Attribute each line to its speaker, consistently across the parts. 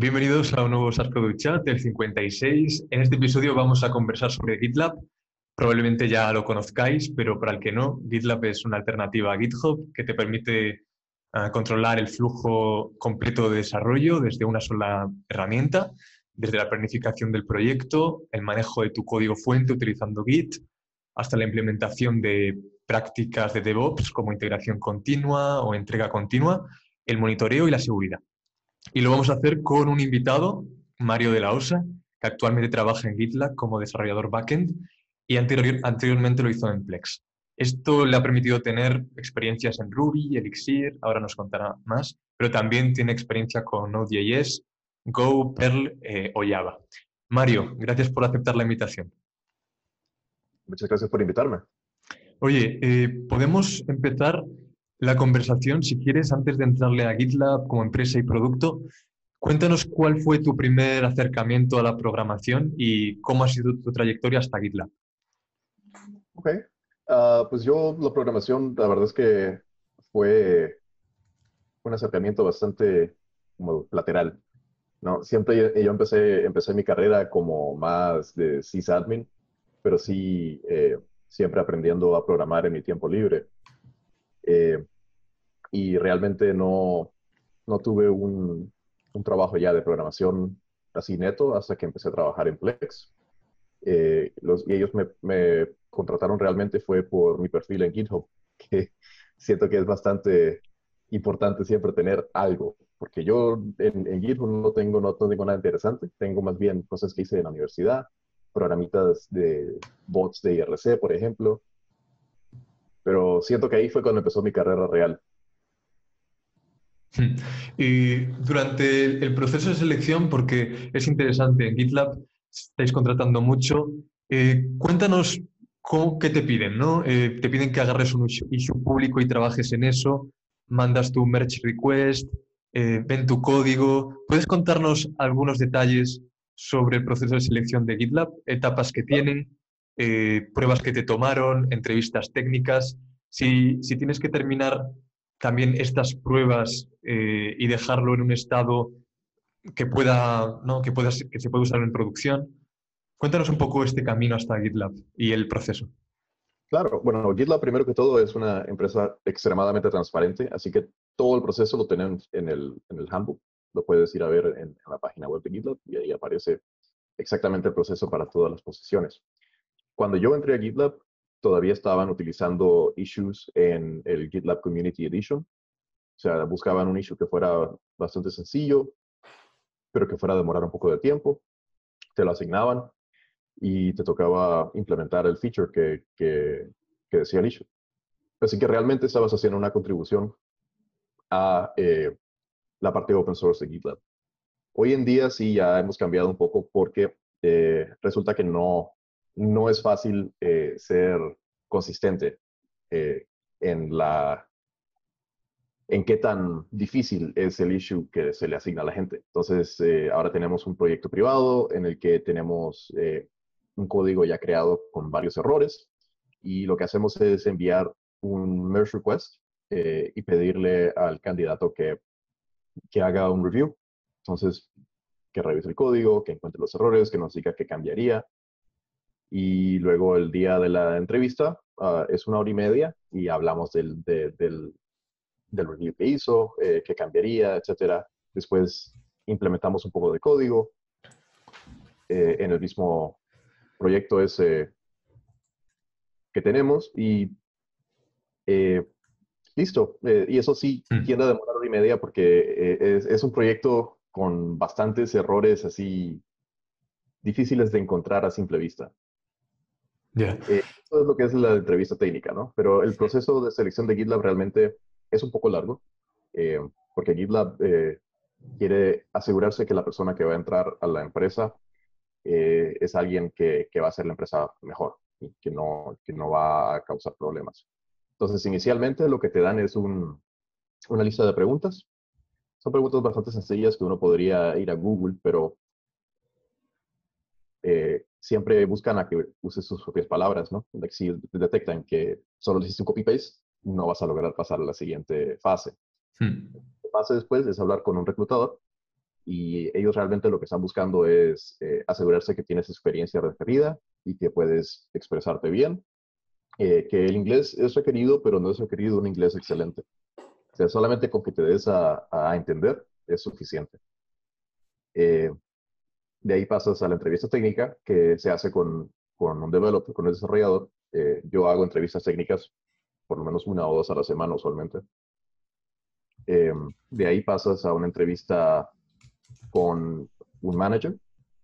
Speaker 1: Bienvenidos a un nuevo SaaS Product Chat, el 56. En este episodio vamos a conversar sobre GitLab. Probablemente ya lo conozcáis, pero para el que no, GitLab es una alternativa a GitHub que te permite uh, controlar el flujo completo de desarrollo desde una sola herramienta, desde la planificación del proyecto, el manejo de tu código fuente utilizando Git, hasta la implementación de prácticas de DevOps como integración continua o entrega continua, el monitoreo y la seguridad. Y lo vamos a hacer con un invitado, Mario de la Osa, que actualmente trabaja en GitLab como desarrollador backend y anterior, anteriormente lo hizo en Plex. Esto le ha permitido tener experiencias en Ruby, Elixir, ahora nos contará más, pero también tiene experiencia con Node.js, Go, Perl eh, o Java. Mario, gracias por aceptar la invitación.
Speaker 2: Muchas gracias por invitarme.
Speaker 1: Oye, eh, podemos empezar la conversación, si quieres, antes de entrarle a GitLab como empresa y producto. Cuéntanos cuál fue tu primer acercamiento a la programación y cómo ha sido tu trayectoria hasta GitLab.
Speaker 2: Ok, uh, pues yo la programación, la verdad es que fue un acercamiento bastante como lateral. ¿no? Siempre yo empecé, empecé mi carrera como más de sysadmin, pero sí eh, siempre aprendiendo a programar en mi tiempo libre. Eh, y realmente no, no tuve un, un, trabajo ya de programación así neto hasta que empecé a trabajar en Plex. Eh, ellos me, contrataron realmente fue por mi perfil en GitHub, que siento que es bastante importante siempre tener algo, porque yo en, en GitHub no tengo, no tengo nada interesante, tengo más bien cosas que hice en la universidad, programitas de bots de IRC, por ejemplo, pero siento que ahí fue cuando empezó mi carrera real.
Speaker 1: Y durante el proceso de selección, porque es interesante, en GitLab estáis contratando mucho, eh, cuéntanos cómo, qué te piden, ¿no? Eh, te piden que agarres un issue público y trabajes en eso, mandas tu merge request, eh, ven tu código. ¿Puedes contarnos algunos detalles sobre el proceso de selección de GitLab? Etapas que tienen, eh, pruebas que te tomaron, entrevistas técnicas. Si, si tienes que terminar también estas pruebas eh, y dejarlo en un estado que pueda, ¿no? que, pueda, que se pueda usar en producción, cuéntanos un poco este camino hasta GitLab y el proceso.
Speaker 2: Claro, bueno, GitLab primero que todo es una empresa extremadamente transparente, así que todo el proceso lo tenemos en el, en el handbook, lo puedes ir a ver en, en la página web de GitLab y ahí aparece exactamente el proceso para todas las posiciones. Cuando yo entré a GitLab, todavía estaban utilizando issues en el GitLab Community Edition. O sea, buscaban un issue que fuera bastante sencillo, pero que fuera a demorar un poco de tiempo. Te lo asignaban y te tocaba implementar el feature que, que, que decía el issue. Así que realmente estabas haciendo una contribución a eh, la parte open source de GitLab. Hoy en día sí ya hemos cambiado un poco porque eh, resulta que no, no es fácil eh, ser consistente eh, en la en qué tan difícil es el issue que se le asigna a la gente. Entonces, eh, ahora tenemos un proyecto privado en el que tenemos un código ya creado con varios errores y lo que hacemos es enviar un merge request y pedirle al candidato que, que haga un review. Entonces, que revise el código, que encuentre los errores, que nos diga qué cambiaría y luego el día de la entrevista uh, es una hora y media y hablamos del, de, del, del, review que hizo, eh, qué cambiaría, etcétera. Después implementamos un poco de código eh, en el mismo proyecto ese que tenemos y eh, listo. Eh, y eso sí mm. tiende a demorar hora y media porque es, es un proyecto con bastantes errores así difíciles de encontrar a simple vista.
Speaker 1: Yeah.
Speaker 2: Eh, eso es lo que es la entrevista técnica, ¿no? Pero el proceso de selección de GitLab realmente es un poco largo, eh, porque GitLab eh, quiere asegurarse que la persona que va a entrar a la empresa eh, es alguien que, que, va a hacer la empresa mejor y que no, que no va a causar problemas. Entonces, inicialmente lo que te dan es un, una lista de preguntas. Son preguntas bastante sencillas que uno podría ir a Google, pero eh, siempre buscan a que uses sus propias palabras, ¿no? Si detectan que solo le hiciste un copy-paste, no vas a lograr pasar a la siguiente fase. Hmm. Lo que pasa después es hablar con un reclutador y ellos realmente lo que están buscando es eh, asegurarse que tienes experiencia referida y que puedes expresarte bien, eh, que el inglés es requerido, pero no es requerido un inglés excelente. O sea, solamente con que te des a, entender es suficiente. Eh, de ahí pasas a la entrevista técnica que se hace con, con un developer, con un desarrollador. yo hago entrevistas técnicas por lo menos una o dos a la semana usualmente. de ahí pasas a una entrevista con un manager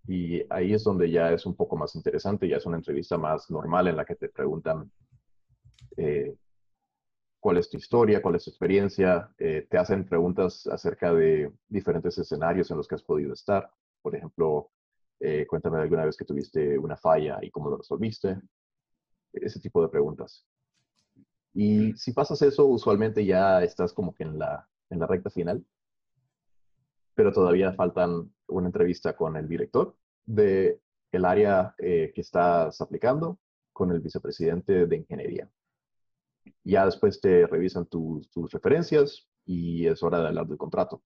Speaker 2: y ahí es donde ya es un poco más interesante, ya es una entrevista más normal en la que te preguntan eh, cuál es tu historia, cuál es tu experiencia, eh, te hacen preguntas acerca de diferentes escenarios en los que has podido estar. Por ejemplo, eh, cuéntame alguna vez que tuviste una falla y cómo lo resolviste. Ese tipo de preguntas. Y si pasas eso, usualmente ya estás como que en la, en la recta final pero todavía faltan una entrevista con el director de el área eh, que estás aplicando, con el vicepresidente de ingeniería. Ya después te revisan tus referencias y es hora de hablar del contrato.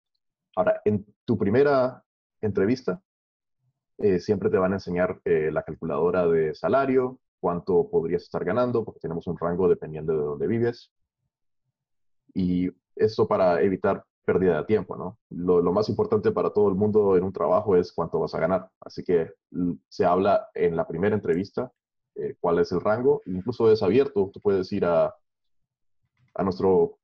Speaker 2: Ahora, en tu primera entrevista, eh, siempre te van a enseñar eh, la calculadora de salario, cuánto podrías estar ganando, porque tenemos un rango dependiendo de dónde vives. Y esto para evitar pérdida de tiempo, ¿no? Lo, más importante para todo el mundo en un trabajo es cuánto vas a ganar. Así que se habla en la primera entrevista eh, cuál es el rango, incluso es abierto, tú puedes ir a, a, nuestro,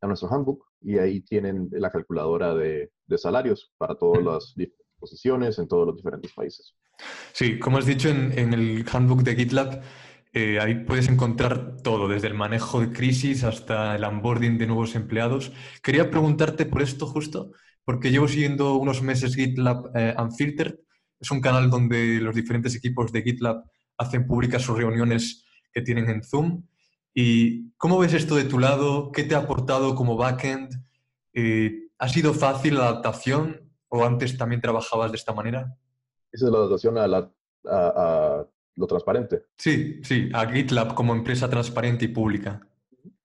Speaker 2: a nuestro handbook y ahí tienen la calculadora de, de salarios para todas las posiciones en todos los diferentes países.
Speaker 1: Sí, como has dicho en, en el handbook de GitLab, eh, ahí puedes encontrar todo, desde el manejo de crisis hasta el onboarding de nuevos empleados. Quería preguntarte por esto justo, porque llevo siguiendo unos meses GitLab eh, Unfiltered. Es un canal donde los diferentes equipos de GitLab hacen públicas sus reuniones que tienen en Zoom. ¿Y cómo ves esto de tu lado? ¿Qué te ha aportado como backend? Eh, ¿Ha sido fácil la adaptación o antes también trabajabas de esta manera?
Speaker 2: Esa es la adaptación a, la, a lo transparente.
Speaker 1: Sí, sí, a GitLab como empresa transparente y pública.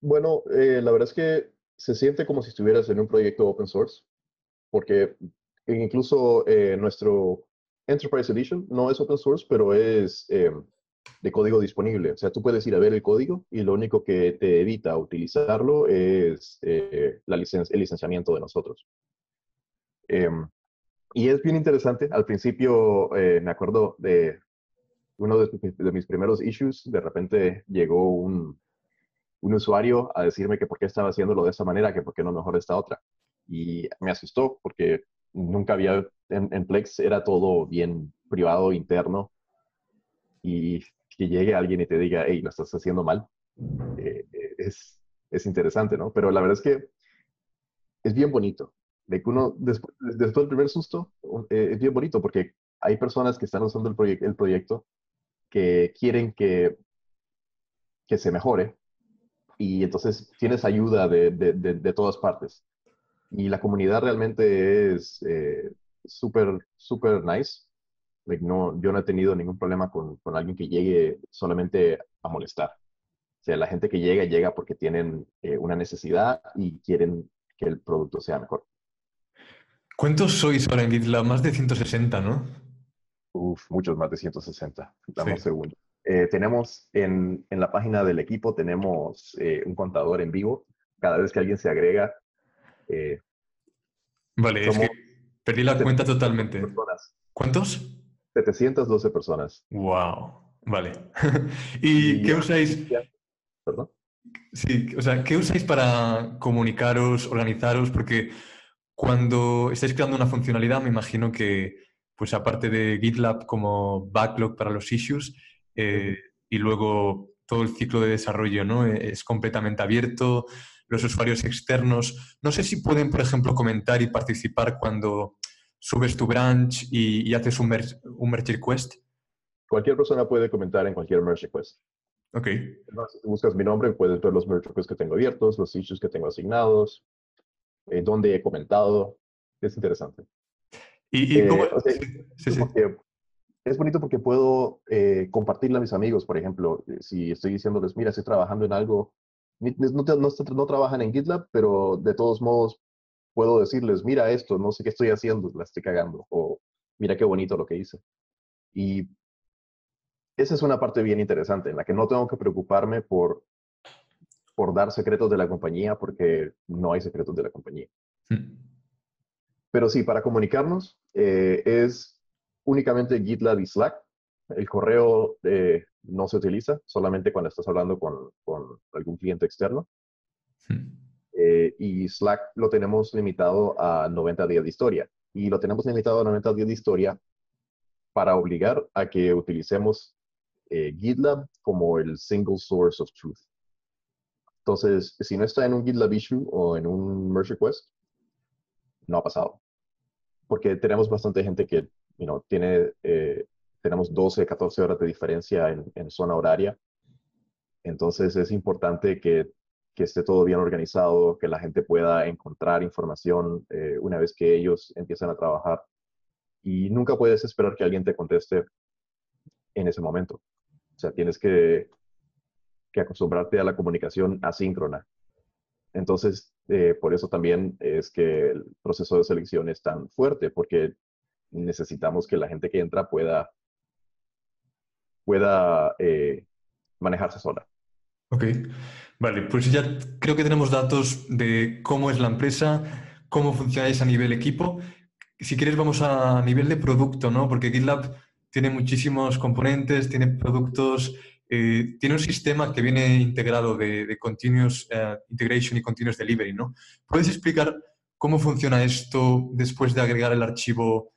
Speaker 2: Bueno, eh, la verdad es que se siente como si estuvieras en un proyecto open source, porque incluso eh, nuestro Enterprise Edition no es open source, pero es eh, de código disponible. O sea, tú puedes ir a ver el código y lo único que te evita utilizarlo es la el licenciamiento de nosotros. Em, y es bien interesante. Al principio me acuerdo de uno de, mis primeros issues, de repente llegó un, un, usuario a decirme que por qué estaba haciéndolo de esa manera, que por qué no mejor esta otra. Y me asustó porque nunca había, en, Plex era todo bien privado, interno, y que llegue alguien y te diga, hey, lo estás haciendo mal, eh, eh, es, es interesante, ¿no? Pero la verdad es que es bien bonito. De que uno, después, después del primer susto, eh, es bien bonito porque hay personas que están usando el, el proyecto que quieren que, que se mejore y entonces tienes ayuda de, de, todas partes. Y la comunidad realmente es eh, súper, súper nice. No, yo no he tenido ningún problema con, con, alguien que llegue solamente a molestar. O sea, la gente que llega, llega porque tienen eh, una necesidad y quieren que el producto sea mejor.
Speaker 1: ¿Cuántos sois ahora en GitLab? Más de 160, ¿no?
Speaker 2: Uf, muchos más de 160. Damos segundo. Eh, tenemos en, en, la página del equipo, tenemos eh, un contador en vivo. Cada vez que alguien se agrega.
Speaker 1: Eh, vale, es que perdí la cuenta totalmente. ¿Cuántos?
Speaker 2: 712 personas.
Speaker 1: ¡Wow! Vale. ¿Y, qué usáis? ¿Perdón? Sí, o sea, ¿qué usáis para comunicaros, organizaros? Porque cuando estáis creando una funcionalidad, me imagino que pues aparte de GitLab como backlog para los issues eh, y luego todo el ciclo de desarrollo ¿no? E-, es completamente abierto, los usuarios externos, no sé si pueden, por ejemplo, comentar y participar cuando subes tu branch y, haces un, un merge request.
Speaker 2: Cualquier persona puede comentar en cualquier merge request.
Speaker 1: Ok.
Speaker 2: si buscas mi nombre, puedes ver los merge requests que tengo abiertos, los issues que tengo asignados, eh, dónde he comentado. Es interesante.
Speaker 1: Y,
Speaker 2: eh, Es bonito porque puedo eh, compartirle a mis amigos, por ejemplo, eh, si estoy diciéndoles, mira, estoy trabajando en algo, no, no, trabajan en GitLab, pero de todos modos puedo decirles, mira esto, no sé qué estoy haciendo, la estoy cagando, o mira qué bonito lo que hice. Y esa es una parte bien interesante en la que no tengo que preocuparme por, por dar secretos de la compañía porque no hay secretos de la compañía. Hmm. Pero sí, para comunicarnos eh, es únicamente GitLab y Slack. El correo eh, no se utiliza, solamente cuando estás hablando con, con algún cliente externo. Hmm. Eh, y Slack lo tenemos limitado a 90 días de historia. Y lo tenemos limitado a 90 días de historia para obligar a que utilicemos eh, GitLab como el single source of truth. Entonces, si no está en un GitLab issue o en un merge request, no ha pasado. Porque tenemos bastante gente que, you tiene, eh, tenemos 12, 14 horas de diferencia en, en, zona horaria. Entonces, es importante que, que, esté todo bien organizado, que la gente pueda encontrar información eh, una vez que ellos empiezan a trabajar. Y nunca puedes esperar que alguien te conteste en ese momento. O sea, tienes que, acostumbrarte a la comunicación asíncrona. Entonces, eh, por eso también es que el proceso de selección es tan fuerte, porque necesitamos que la gente que entra pueda, pueda eh, manejarse sola.
Speaker 1: Ok, vale, pues ya creo que tenemos datos de cómo es la empresa, cómo funcionáis a nivel equipo. Si quieres, vamos a nivel de producto, ¿no? Porque GitLab tiene muchísimos componentes, tiene productos, eh, tiene un sistema que viene integrado de, Continuous eh, Integration y Continuous Delivery, ¿no? ¿Puedes explicar cómo funciona esto después de agregar el archivo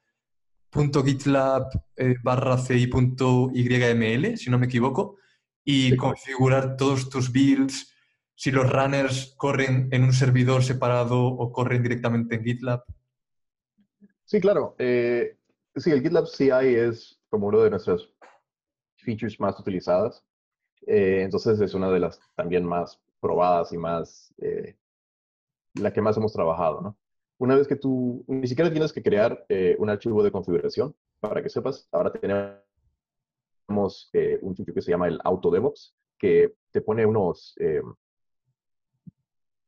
Speaker 1: .gitlab eh, barra ci.yml, si no me equivoco, y configurar todos tus builds, si los runners corren en un servidor separado o corren directamente en GitLab?
Speaker 2: Sí, claro. sí, el GitLab CI es como una de nuestras features más utilizadas. Eh, entonces es una de las también más probadas y más, eh, la que más hemos trabajado, ¿no? Una vez que tú, ni siquiera tienes que crear eh, un archivo de configuración, para que sepas, ahora tenemos un sitio que se llama el AutoDevOps, que te pone unos,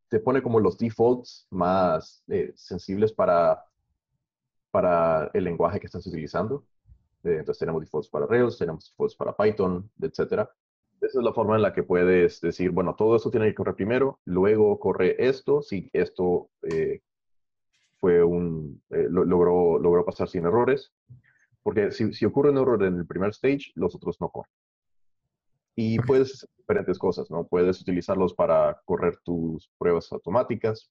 Speaker 2: te pone como los defaults más sensibles para, para el lenguaje que estás utilizando. Eh, entonces tenemos defaults para Rails, tenemos defaults para Python, etc. Esa es la forma en la que puedes decir, bueno, todo esto tiene que correr primero, luego corre esto, si esto eh, fue un, eh, logró, logró pasar sin errores, porque si, si, ocurre un error en el primer stage, los otros no corren. Y puedes hacer diferentes cosas, ¿no? Puedes utilizarlos para correr tus pruebas automáticas,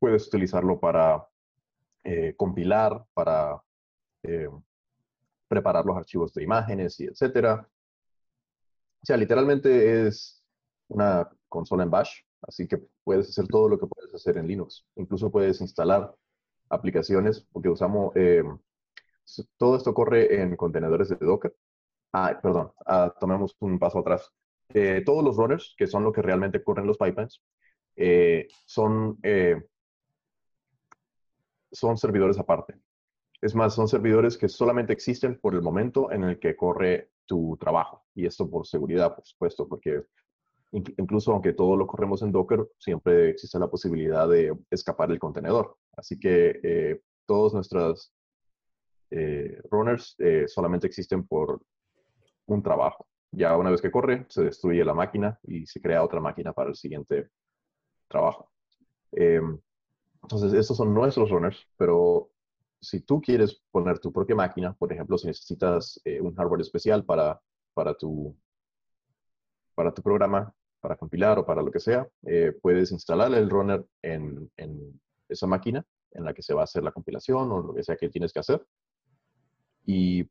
Speaker 2: puedes utilizarlo para compilar, para preparar los archivos de imágenes y etcétera. O sea, literalmente es una consola en Bash, así que puedes hacer todo lo que puedes hacer en Linux. Incluso puedes instalar aplicaciones, porque usamos, eh, todo esto corre en contenedores de Docker. Ah, perdón, ah, tomemos un paso atrás. Eh, todos los runners, que son lo que realmente corren los pipelines, eh, son, son servidores aparte. Es más, son servidores que solamente existen por el momento en el que corre tu trabajo. Y esto por seguridad, por supuesto, porque incluso aunque todo lo corremos en Docker, siempre existe la posibilidad de escapar el contenedor. Así que eh, todos nuestros eh, runners eh, solamente existen por un trabajo. Ya una vez que corre, se destruye la máquina y se crea otra máquina para el siguiente trabajo. Em, entonces, estos son nuestros runners, pero si tú quieres poner tu propia máquina, por ejemplo, si necesitas eh, un hardware especial para, para, tu, para tu programa, para compilar o para lo que sea, eh, puedes instalar el runner en, en, esa máquina en la que se va a hacer la compilación o lo que sea que tienes que hacer. Y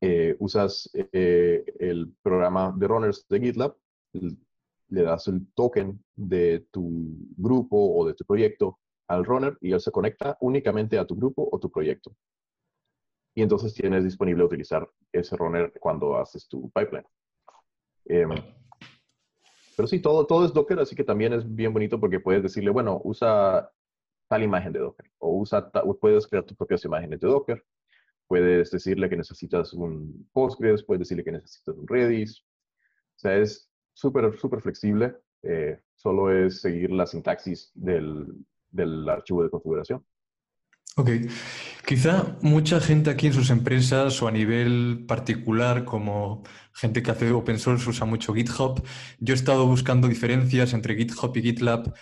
Speaker 2: eh, usas el programa de runners de GitLab, le das el token de tu grupo o de tu proyecto al runner y él se conecta únicamente a tu grupo o tu proyecto. Y entonces tienes disponible utilizar ese runner cuando haces tu pipeline. Em, pero sí, todo, todo es Docker, así que también es bien bonito porque puedes decirle, bueno, usa tal imagen de Docker o usa puedes crear tus propias imágenes de Docker. Puedes decirle que necesitas un Postgres, puedes decirle que necesitas un Redis. O sea, es súper, súper flexible. Eh, solo es seguir la sintaxis del, del archivo de configuración.
Speaker 1: Ok. Quizá mucha gente aquí en sus empresas o a nivel particular, como gente que hace open source, usa mucho GitHub. Yo he estado buscando diferencias entre GitHub y GitLab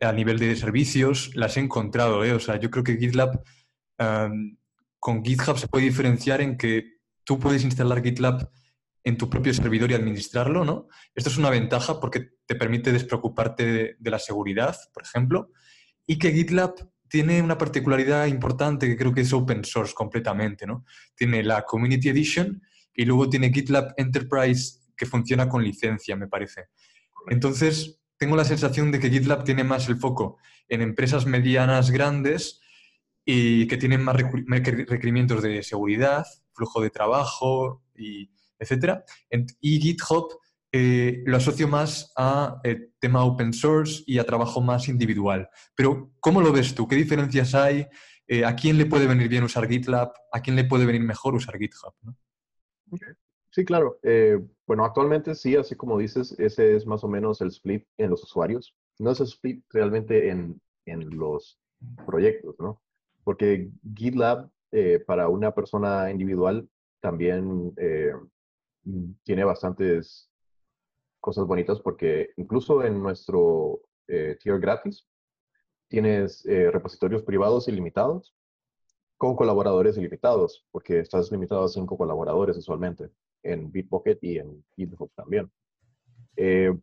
Speaker 1: a nivel de servicios. Las he encontrado, ¿eh? O sea, yo creo que GitLab con GitHub se puede diferenciar en que tú puedes instalar GitLab en tu propio servidor y administrarlo, ¿no? Esto es una ventaja porque te permite despreocuparte de la seguridad, por ejemplo, y que GitLab tiene una particularidad importante que creo que es open source completamente, ¿no? Tiene la Community Edition y luego tiene GitLab Enterprise que funciona con licencia, me parece. Entonces, tengo la sensación de que GitLab tiene más el foco en empresas medianas grandes y que tienen más requerimientos de seguridad, flujo de trabajo y etcétera. Y GitHub eh, lo asocio más a eh, tema open source y a trabajo más individual. Pero, ¿cómo lo ves tú? ¿Qué diferencias hay? Eh, ¿A quién le puede venir bien usar GitLab? ¿A quién le puede venir mejor usar GitHub?
Speaker 2: Sí, claro. bueno, actualmente sí, así como dices, ese es más o menos el split en los usuarios. No es el split realmente en, en los proyectos, ¿no? Porque GitLab para una persona individual también tiene bastantes cosas bonitas porque incluso en nuestro eh, tier gratis tienes eh, repositorios privados ilimitados con colaboradores ilimitados, porque estás limitado a cinco colaboradores usualmente en Bitbucket y en GitHub también. Eh,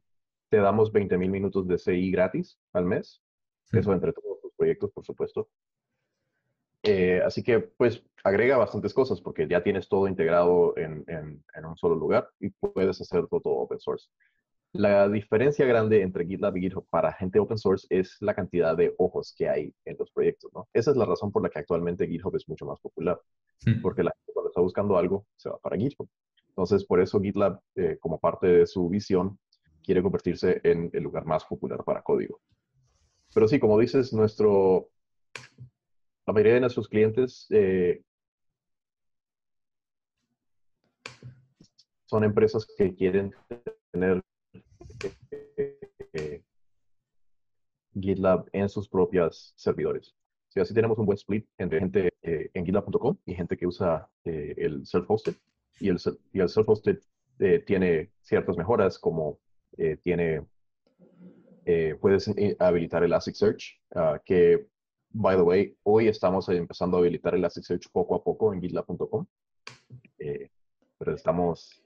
Speaker 2: te damos 20.000 minutos de CI gratis al mes, eso entre todos tus proyectos, por supuesto. Así que, pues, agrega bastantes cosas porque ya tienes todo integrado en, en, en un solo lugar y puedes hacer todo open source. La diferencia grande entre GitLab y GitHub para gente open source es la cantidad de ojos que hay en los proyectos, ¿no? Esa es la razón por la que actualmente GitHub es mucho más popular, hmm. porque la gente cuando está buscando algo se va para GitHub. Entonces, por eso GitLab, eh, como parte de su visión, quiere convertirse en el lugar más popular para código. Pero sí, como dices, nuestro, la mayoría de nuestros clientes eh, son empresas que quieren tener eh, GitLab en sus propias servidores. Así tenemos un buen split entre gente eh, en GitLab.com y gente que usa eh, el self-hosted. Y el, y el self-hosted tiene ciertas mejoras como tiene, puedes habilitar Elasticsearch, uh, que, by the way, hoy estamos empezando a habilitar Elasticsearch poco a poco en GitLab.com. pero estamos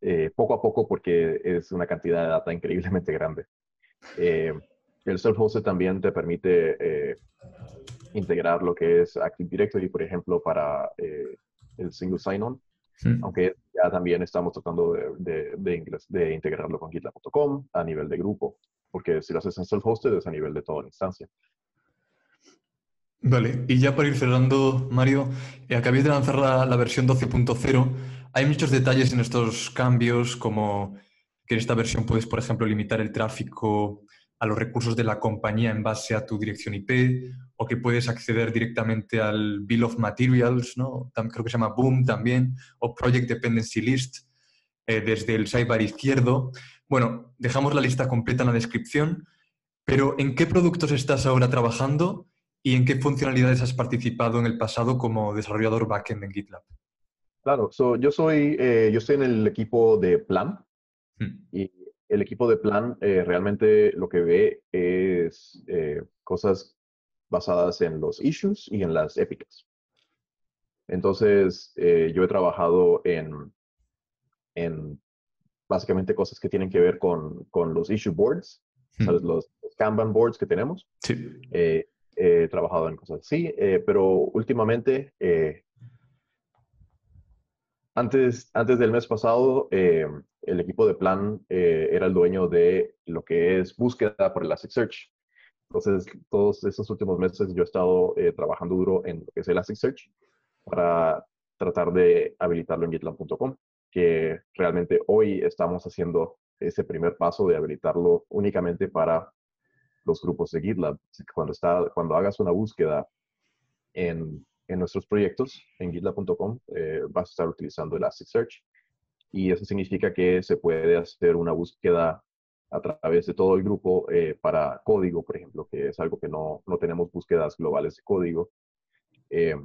Speaker 2: eh, poco a poco porque es una cantidad de data increíblemente grande. Eh, el self-hosted también te permite eh, integrar lo que es Active Directory, por ejemplo, para el single sign-on, aunque ya también estamos tratando de, de, integrarlo con GitLab.com a nivel de grupo, porque si lo haces en self-hosted es a nivel de toda la instancia.
Speaker 1: Vale, y ya para ir cerrando, Mario, acabéis de lanzar la, la versión 12.0 hay muchos detalles en estos cambios, como que en esta versión puedes, por ejemplo, limitar el tráfico a los recursos de la compañía en base a tu dirección IP, o que puedes acceder directamente al Bill of Materials, ¿no? creo que se llama Boom también, o Project Dependency List eh, desde el sidebar izquierdo. Bueno, dejamos la lista completa en la descripción, pero ¿en qué productos estás ahora trabajando y en qué funcionalidades has participado en el pasado como desarrollador backend en GitLab?
Speaker 2: Claro, yo soy, eh, yo estoy en el equipo de plan hmm. y el equipo de plan eh, realmente lo que ve es eh, cosas basadas en los issues y en las épicas. Entonces, yo he trabajado en, en básicamente cosas que tienen que ver con, con los issue boards, hmm. ¿sabes? Los, Kanban boards que tenemos.
Speaker 1: Sí.
Speaker 2: Trabajado en cosas así, pero últimamente antes, antes del mes pasado, eh, el equipo de Plan eh, era el dueño de lo que es búsqueda por Elasticsearch. Entonces, todos estos últimos meses yo he estado eh, trabajando duro en lo que es Elasticsearch para tratar de habilitarlo en GitLab.com, que realmente hoy estamos haciendo ese primer paso de habilitarlo únicamente para los grupos de GitLab. cuando, hagas una búsqueda en nuestros proyectos en gitlab.com eh, vas a estar utilizando Elasticsearch y eso significa que se puede hacer una búsqueda a través de todo el grupo eh, para código, por ejemplo, que es algo que no, no tenemos búsquedas globales de código. Eh,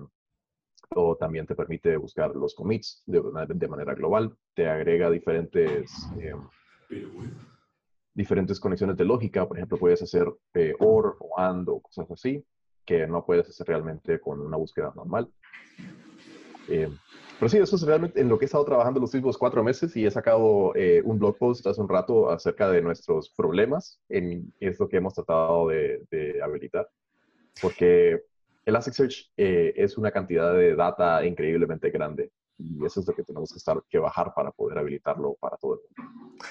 Speaker 2: o también te permite buscar los commits de, manera global, te agrega diferentes, eh, diferentes conexiones de lógica, por ejemplo, puedes hacer OR o AND o cosas así, que no puedes hacer realmente con una búsqueda normal. Pero sí, eso es realmente en lo que he estado trabajando los últimos cuatro meses y he sacado eh, un blog post hace un rato acerca de nuestros problemas en esto que hemos tratado de, habilitar. Porque Elasticsearch eh, es una cantidad de data increíblemente grande y eso es lo que tenemos que, estar, que bajar para poder habilitarlo para todo el mundo.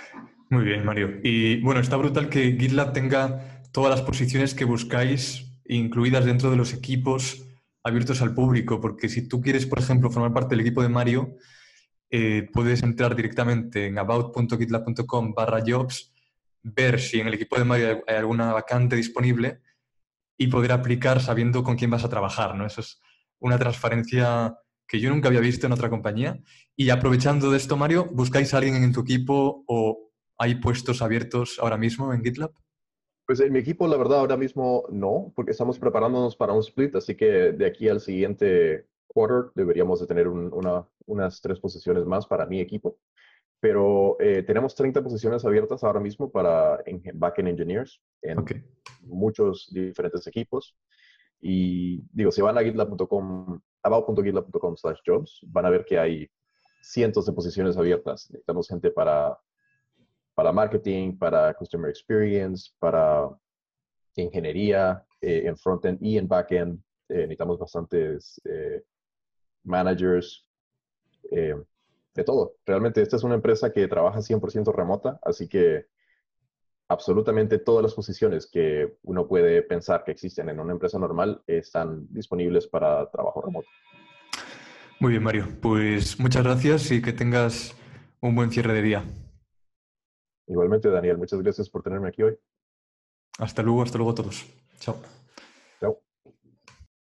Speaker 1: Muy bien, Mario. Y bueno, está brutal que GitLab tenga todas las posiciones que buscáis incluidas dentro de los equipos abiertos al público, porque si tú quieres, por ejemplo, formar parte del equipo de Mario, eh, puedes entrar directamente en about.gitlab.com barra jobs, ver si en el equipo de Mario hay alguna vacante disponible y poder aplicar sabiendo con quién vas a trabajar, ¿no? Eso es una transparencia que yo nunca había visto en otra compañía. Y aprovechando de esto, Mario, ¿buscáis a alguien en tu equipo o hay puestos abiertos ahora mismo en GitLab?
Speaker 2: Pues en mi equipo, la verdad, ahora mismo no, porque estamos preparándonos para un split, así que de aquí al siguiente quarter deberíamos de tener unas tres posiciones más para mi equipo. Pero eh, tenemos 30 posiciones abiertas ahora mismo para en, backend engineers en muchos diferentes equipos. Y digo, si van a gitlab.com, about.gitlab.com slash jobs, van a ver que hay cientos de posiciones abiertas. Necesitamos gente para para marketing, para customer experience, para ingeniería eh, en frontend y en backend. Eh, necesitamos bastantes eh, managers, de todo. Realmente esta es una empresa que trabaja 100% remota, así que absolutamente todas las posiciones que uno puede pensar que existen en una empresa normal están disponibles para trabajo remoto.
Speaker 1: Muy bien, Mario. Pues muchas gracias y que tengas un buen cierre de día.
Speaker 2: Igualmente, Daniel, muchas gracias por tenerme aquí hoy.
Speaker 1: Hasta luego, hasta luego a todos. Chao.